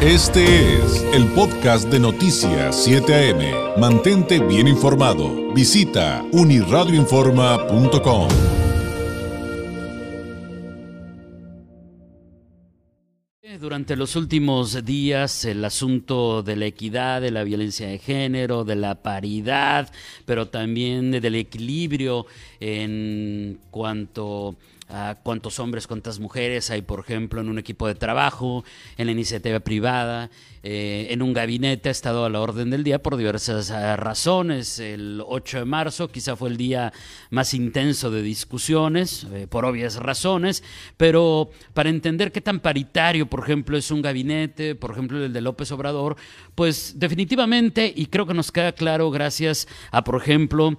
Este es el podcast de Noticias 7 AM. Mantente bien informado. Visita uniradioinforma.com. Durante los últimos días el asunto de la equidad, de la violencia de género, de la paridad, pero también del equilibrio en cuanto cuántos hombres, cuántas mujeres hay, por ejemplo, en un equipo de trabajo, en la iniciativa privada, eh, en un gabinete ha estado a la orden del día por diversas eh, razones. El 8 de marzo quizá fue el día más intenso de discusiones, eh, por obvias razones, pero para entender qué tan paritario, por ejemplo, es un gabinete, por ejemplo, el de López Obrador, pues definitivamente, y creo que nos queda claro gracias a, por ejemplo,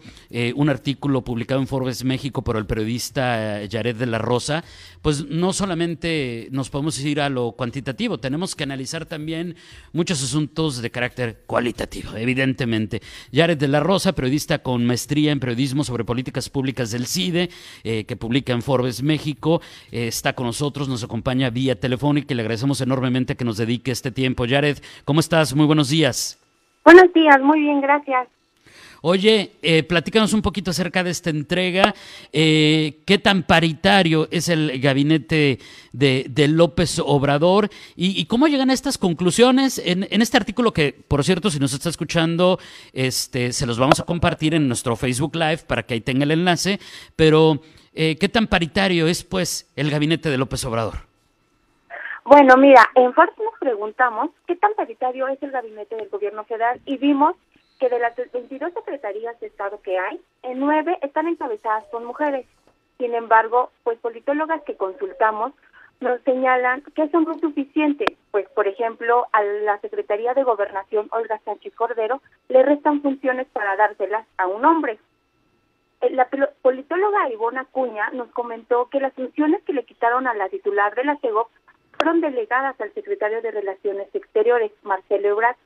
un artículo publicado en Forbes México por el periodista Jared de la Rosa, pues no solamente nos podemos ir a lo cuantitativo, tenemos que analizar también muchos asuntos de carácter cualitativo, evidentemente. Jared de la Rosa, periodista con maestría en periodismo sobre políticas públicas del CIDE, eh, que publica en Forbes México, eh, está con nosotros, nos acompaña vía telefónica y le agradecemos enormemente que nos dedique este tiempo. Jared, ¿cómo estás? Muy buenos días. Buenos días, muy bien, gracias. Oye, eh, platícanos un poquito acerca de esta entrega. Eh, ¿Qué tan paritario es el gabinete de, López Obrador? Y, cómo llegan a estas conclusiones? En, este artículo que, por cierto, si nos está escuchando, este, se los vamos a compartir en nuestro Facebook Live para que ahí tenga el enlace. Pero, eh, ¿qué tan paritario es, pues, el gabinete de López Obrador? Bueno, mira, en Forbes nos preguntamos qué tan paritario es el gabinete del gobierno federal y vimos que de las 22 secretarías de Estado que hay, en nueve están encabezadas por mujeres. Sin embargo, pues politólogas que consultamos nos señalan que eso no es suficiente, pues por ejemplo a la Secretaría de Gobernación Olga Sánchez Cordero le restan funciones para dárselas a un hombre. Eh, la politóloga Ivona Cuña nos comentó que las funciones que le quitaron a la titular de la CEGOP fueron delegadas al secretario de Relaciones Exteriores, Marcelo Ebrard,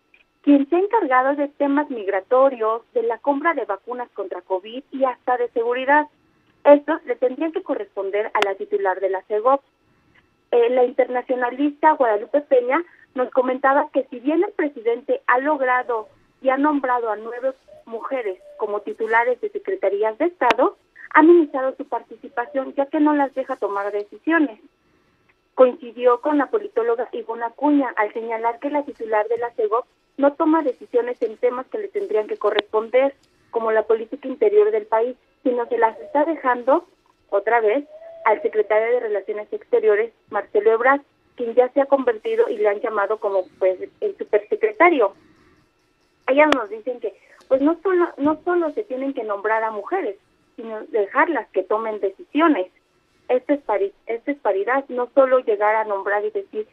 quien se ha encargado de temas migratorios, de la compra de vacunas contra COVID y hasta de seguridad. Estos le tendrían que corresponder a la titular de la CEGOP. Eh, la internacionalista Guadalupe Peña nos comentaba que si bien el presidente ha logrado y ha nombrado a nueve mujeres como titulares de secretarías de Estado, ha minimizado su participación ya que no las deja tomar decisiones. Coincidió con la politóloga Ivona Cuña al señalar que la titular de la CEGOP no toma decisiones en temas que le tendrían que corresponder, como la política interior del país, sino se las está dejando otra vez al secretario de Relaciones Exteriores, Marcelo Ebrard, quien ya se ha convertido y le han llamado como pues el supersecretario. Ellas nos dicen que pues no solo no solo se tienen que nombrar a mujeres, sino dejarlas que tomen decisiones. Esto es, esto es paridad, no solo llegar a nombrar y decir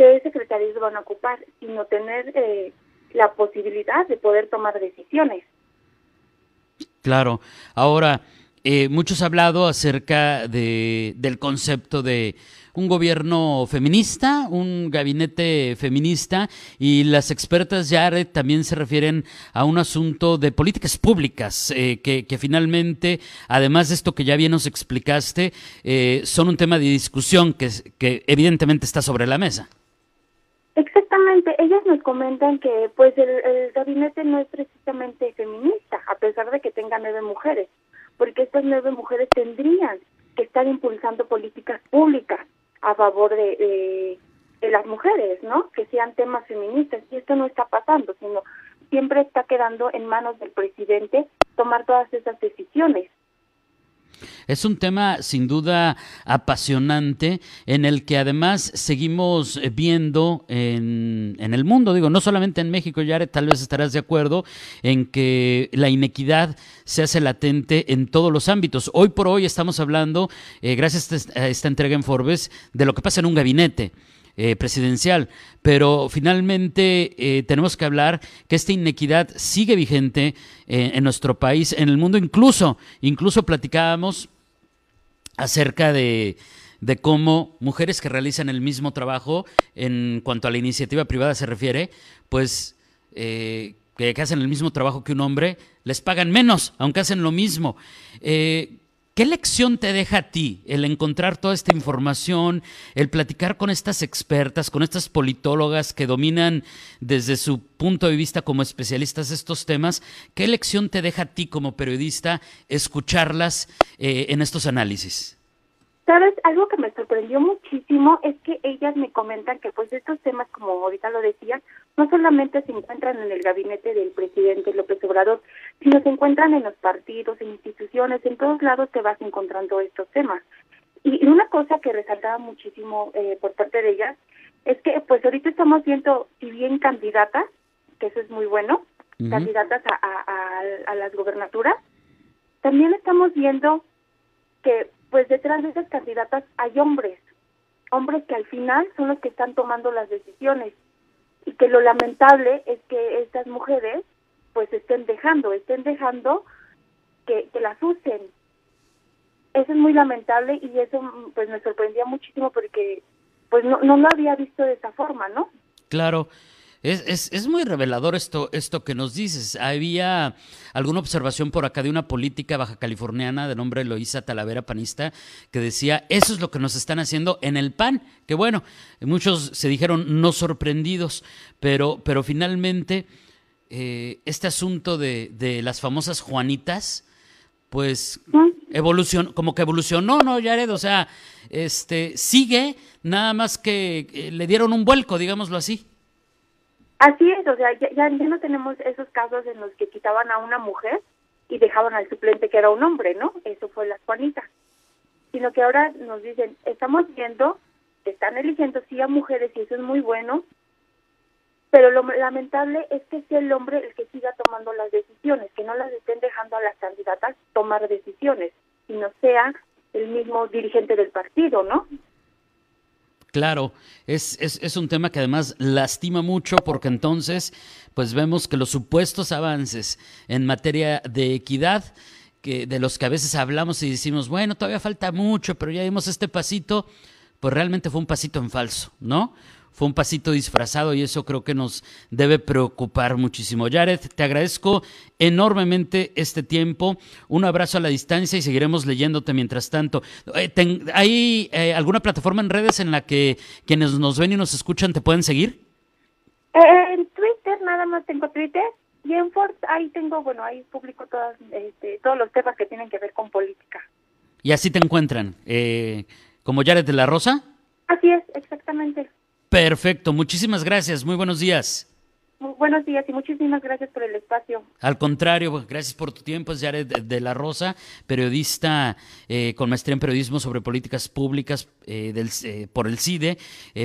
qué secretarios van a ocupar, sino tener eh, la posibilidad de poder tomar decisiones. Claro. Ahora, eh, muchos han hablado acerca de, del concepto de un gobierno feminista, un gabinete feminista, y las expertas ya también se refieren a un asunto de políticas públicas, eh, que, finalmente, además de esto que ya bien nos explicaste, son un tema de discusión que evidentemente está sobre la mesa. Ellas nos comentan que pues el, gabinete no es precisamente feminista, a pesar de que tenga nueve mujeres, porque estas nueve mujeres tendrían que estar impulsando políticas públicas a favor de, de, las mujeres, ¿no? Que sean temas feministas, y esto no está pasando, sino siempre está quedando en manos del presidente tomar todas esas decisiones. Es un tema sin duda apasionante en el que además seguimos viendo en, el mundo, digo, no solamente en México, ya tal vez estarás de acuerdo en que la inequidad se hace latente en todos los ámbitos. Hoy por hoy estamos hablando, eh, gracias a esta entrega en Forbes, de lo que pasa en un gabinete. Eh, presidencial. Pero finalmente eh, tenemos que hablar que esta inequidad sigue vigente eh, en nuestro país, en el mundo, incluso, incluso platicábamos acerca de, de cómo mujeres que realizan el mismo trabajo en cuanto a la iniciativa privada se refiere, pues que, hacen el mismo trabajo que un hombre, les pagan menos, aunque hacen lo mismo. ¿Qué ¿Qué lección te deja a ti el encontrar toda esta información, el platicar con estas expertas, con estas politólogas que dominan desde su punto de vista como especialistas estos temas? ¿Qué lección te deja a ti como periodista escucharlas eh, en estos análisis? Sabes, algo que me sorprendió muchísimo es que ellas me comentan que pues estos temas, como ahorita lo decían, no solamente se encuentran en el gabinete del presidente López Obrador, sino se encuentran en los partidos, en instituciones, en todos lados te vas encontrando estos temas. Y, una cosa que resaltaba muchísimo eh, por parte de ellas es que pues ahorita estamos viendo, si bien candidatas, que eso es muy bueno, candidatas a, a, a las gobernaturas, también estamos viendo que pues detrás de esas candidatas hay hombres, hombres que al final son los que están tomando las decisiones y que lo lamentable es que estas mujeres pues estén dejando, estén dejando que, que las usen. Eso es muy lamentable y eso pues me sorprendía muchísimo porque pues no, no lo había visto de esa forma, ¿no? Claro. Es, es, es, muy revelador esto, esto que nos dices. Había alguna observación por acá de una política baja californiana de nombre Eloísa Talavera Panista que decía, eso es lo que nos están haciendo en el PAN. Que bueno, muchos se dijeron no sorprendidos, pero, pero finalmente eh, este asunto de, de las famosas Juanitas, pues evolucionó, como que evolucionó, ¿no, Jared? O sea, este, sigue, nada más que eh, le dieron un vuelco, digámoslo así. Así es, o sea, ya, ya, no tenemos esos casos en los que quitaban a una mujer y dejaban al suplente que era un hombre, ¿no? Eso fue la Juanita. Sino que ahora nos dicen, estamos viendo están eligiendo sí a mujeres y eso es muy bueno, pero lo lamentable es que sea el hombre el que siga tomando las decisiones, que no las estén dejando a las candidatas tomar decisiones, sino sea el mismo dirigente del partido, ¿no? Claro, es, es, es, un tema que además lastima mucho porque entonces pues vemos que los supuestos avances en materia de equidad, que de los que a veces hablamos y decimos, bueno, todavía falta mucho, pero ya dimos este pasito, pues realmente fue un pasito en falso, ¿no? Fue un pasito disfrazado y eso creo que nos debe preocupar muchísimo. Jared, te agradezco enormemente este tiempo. Un abrazo a la distancia y seguiremos leyéndote mientras tanto. Eh, ¿Hay eh, alguna plataforma en redes en la que quienes nos ven y nos escuchan te pueden seguir? Eh, en Twitter, nada más tengo Twitter. Y en Ford, ahí tengo, bueno, ahí publico todas, este, todos los temas que tienen que ver con política. ¿Y así te encuentran? ¿Como Jared de la Rosa? Así es, exactamente. Perfecto, muchísimas gracias, muy buenos días. Buenos días y muchísimas gracias por el espacio. Al contrario, gracias por tu tiempo. Es Jared de la Rosa, periodista eh, con maestría en periodismo sobre políticas públicas eh, del, eh, por el CIDE,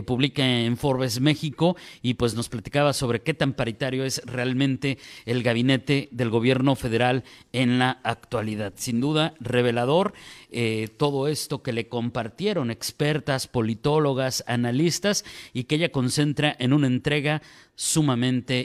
publica en Forbes México y pues nos platicaba sobre qué tan paritario es realmente el gabinete del gobierno federal en la actualidad. Sin duda, revelador todo esto que le compartieron expertas, politólogas, analistas y que ella concentra en una entrega sumamente